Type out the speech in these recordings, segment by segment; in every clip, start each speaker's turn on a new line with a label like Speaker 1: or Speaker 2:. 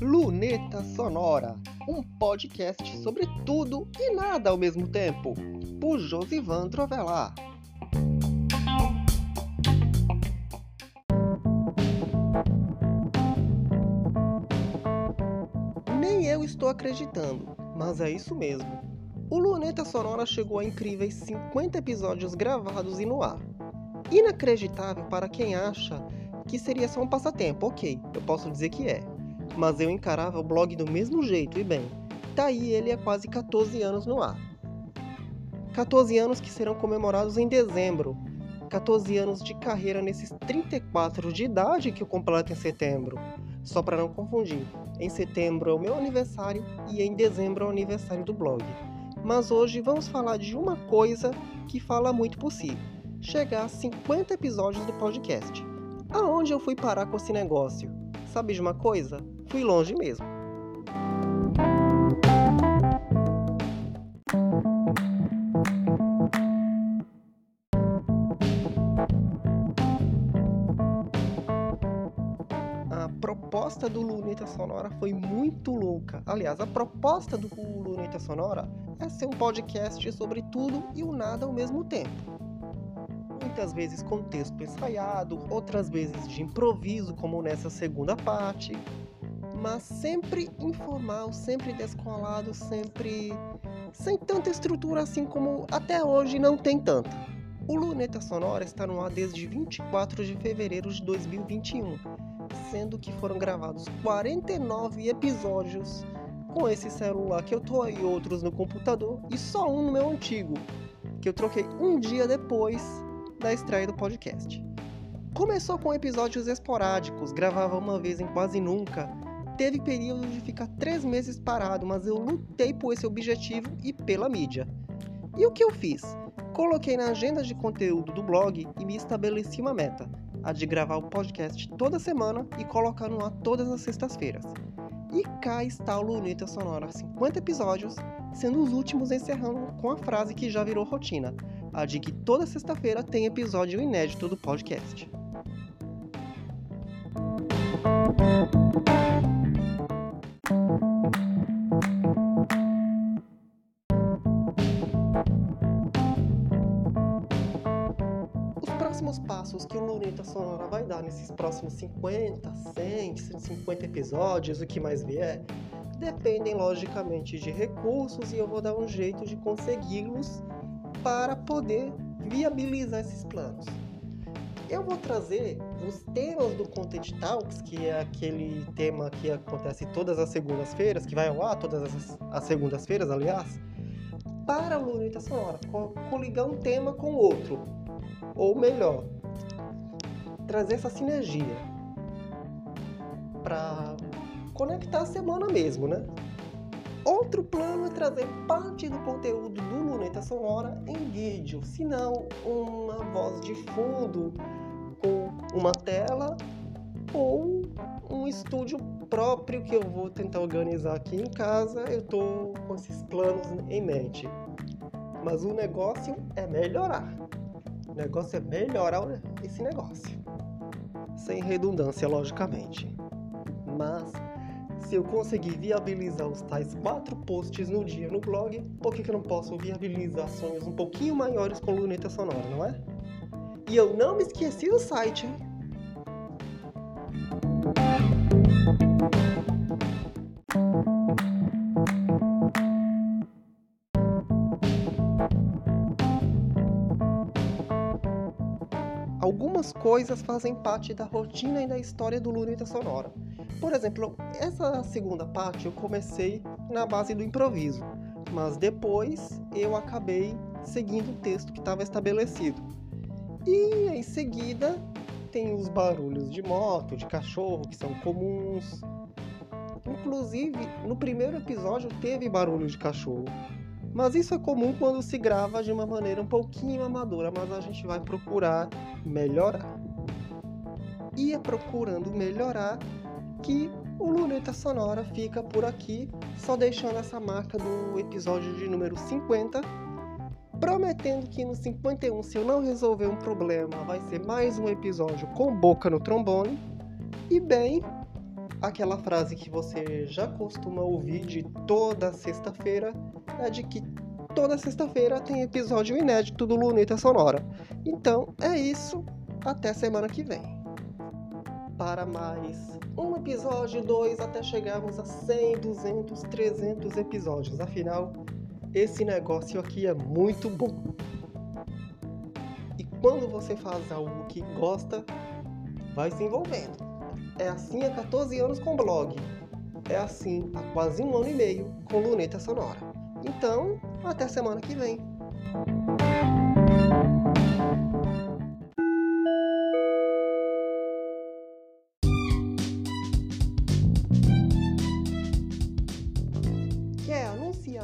Speaker 1: Luneta Sonora, um podcast sobre tudo e nada ao mesmo tempo, por Josivan Trovelar. Nem eu estou acreditando, mas é isso mesmo. O Luneta Sonora chegou a incríveis 50 episódios gravados e no ar. Inacreditável para quem acha que seria só um passatempo, ok, eu posso dizer que é. Mas eu encarava o blog do mesmo jeito, e bem, tá aí ele há quase 14 anos no ar. 14 anos que serão comemorados em dezembro. 14 anos de carreira nesses 34 de idade que eu completo em setembro. Só para não confundir, em setembro é o meu aniversário e em dezembro é o aniversário do blog. Mas hoje vamos falar de uma coisa que fala muito por si: chegar a 50 episódios do podcast. Aonde eu fui parar com esse negócio? Sabe de uma coisa? Fui longe mesmo. A proposta do Luneta Sonora foi muito louca. Aliás, a proposta do Luneta Sonora é ser um podcast sobre tudo e o nada ao mesmo tempo muitas vezes com texto ensaiado, outras vezes de improviso, como nessa segunda parte, mas sempre informal, sempre descolado, sempre sem tanta estrutura assim como até hoje não tem tanta. O Luneta Sonora está no ar desde 24 de fevereiro de 2021, sendo que foram gravados 49 episódios com esse celular que eu tô aí, outros no computador e só um no meu antigo, que eu troquei um dia depois da estreia do podcast. Começou com episódios esporádicos, gravava uma vez em quase nunca. Teve período de ficar três meses parado, mas eu lutei por esse objetivo e pela mídia. E o que eu fiz? Coloquei na agenda de conteúdo do blog e me estabeleci uma meta: a de gravar o podcast toda semana e colocar no ar todas as sextas-feiras. E cá está o Luneta Sonora 50 episódios, sendo os últimos encerrando com a frase que já virou rotina: a de que toda sexta-feira tem episódio inédito do podcast. Os próximos passos que o Luneta Sonora vai dar nesses próximos 50, 100, 150 episódios, o que mais vier, dependem logicamente de recursos e eu vou dar um jeito de consegui-los para poder viabilizar esses planos. Eu vou trazer os temas do Content Talks, que é aquele tema que acontece todas as segundas-feiras, que vai ao ar todas as, as segundas-feiras, aliás, para o Luneta Sonora, coligar um tema com outro. Ou melhor, trazer essa sinergia para conectar a semana mesmo, né? Outro plano é trazer parte do conteúdo do Luneta Sonora em vídeo, se não uma voz de fundo com uma tela ou um estúdio próprio que eu vou tentar organizar aqui em casa. Eu estou com esses planos em mente. Mas o negócio é melhorar. O negócio é melhorar esse negócio. Sem redundância, logicamente. Mas se eu conseguir viabilizar os tais quatro posts no dia no blog, por que, que eu não posso viabilizar sonhos um pouquinho maiores com luneta sonora, não é? E eu não me esqueci do site, hein? Algumas coisas fazem parte da rotina e da história do Luneta Sonora. Por exemplo, essa segunda parte eu comecei na base do improviso, mas depois eu acabei seguindo o texto que estava estabelecido. E em seguida tem os barulhos de moto, de cachorro, que são comuns. Inclusive, no primeiro episódio teve barulho de cachorro. Mas isso é comum quando se grava de uma maneira um pouquinho amadora, mas a gente vai procurar melhorar. E é procurando melhorar que o Luneta Sonora fica por aqui, só deixando essa marca do episódio de número 50 prometendo que no 51, se eu não resolver um problema, vai ser mais um episódio com boca no trombone. E bem, aquela frase que você já costuma ouvir de toda sexta-feira é de que toda sexta-feira tem episódio inédito do Luneta Sonora. Então é isso, até semana que vem. Para mais um episódio, dois, até chegarmos a 100, 200, 300 episódios. Afinal, esse negócio aqui é muito bom. E quando você faz algo que gosta, vai se envolvendo. É assim há 14 anos com blog. É assim há quase um ano e meio com luneta sonora. Então, até semana que vem.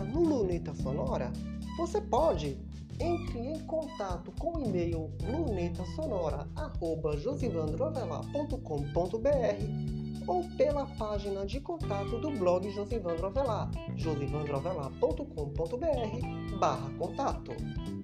Speaker 1: No Luneta Sonora? Você pode. Entre em contato com o e-mail lunetasonora.josivandroavelar.com.br ou pela página de contato do blog Josivandro Avelar, josivandroavelar.com.br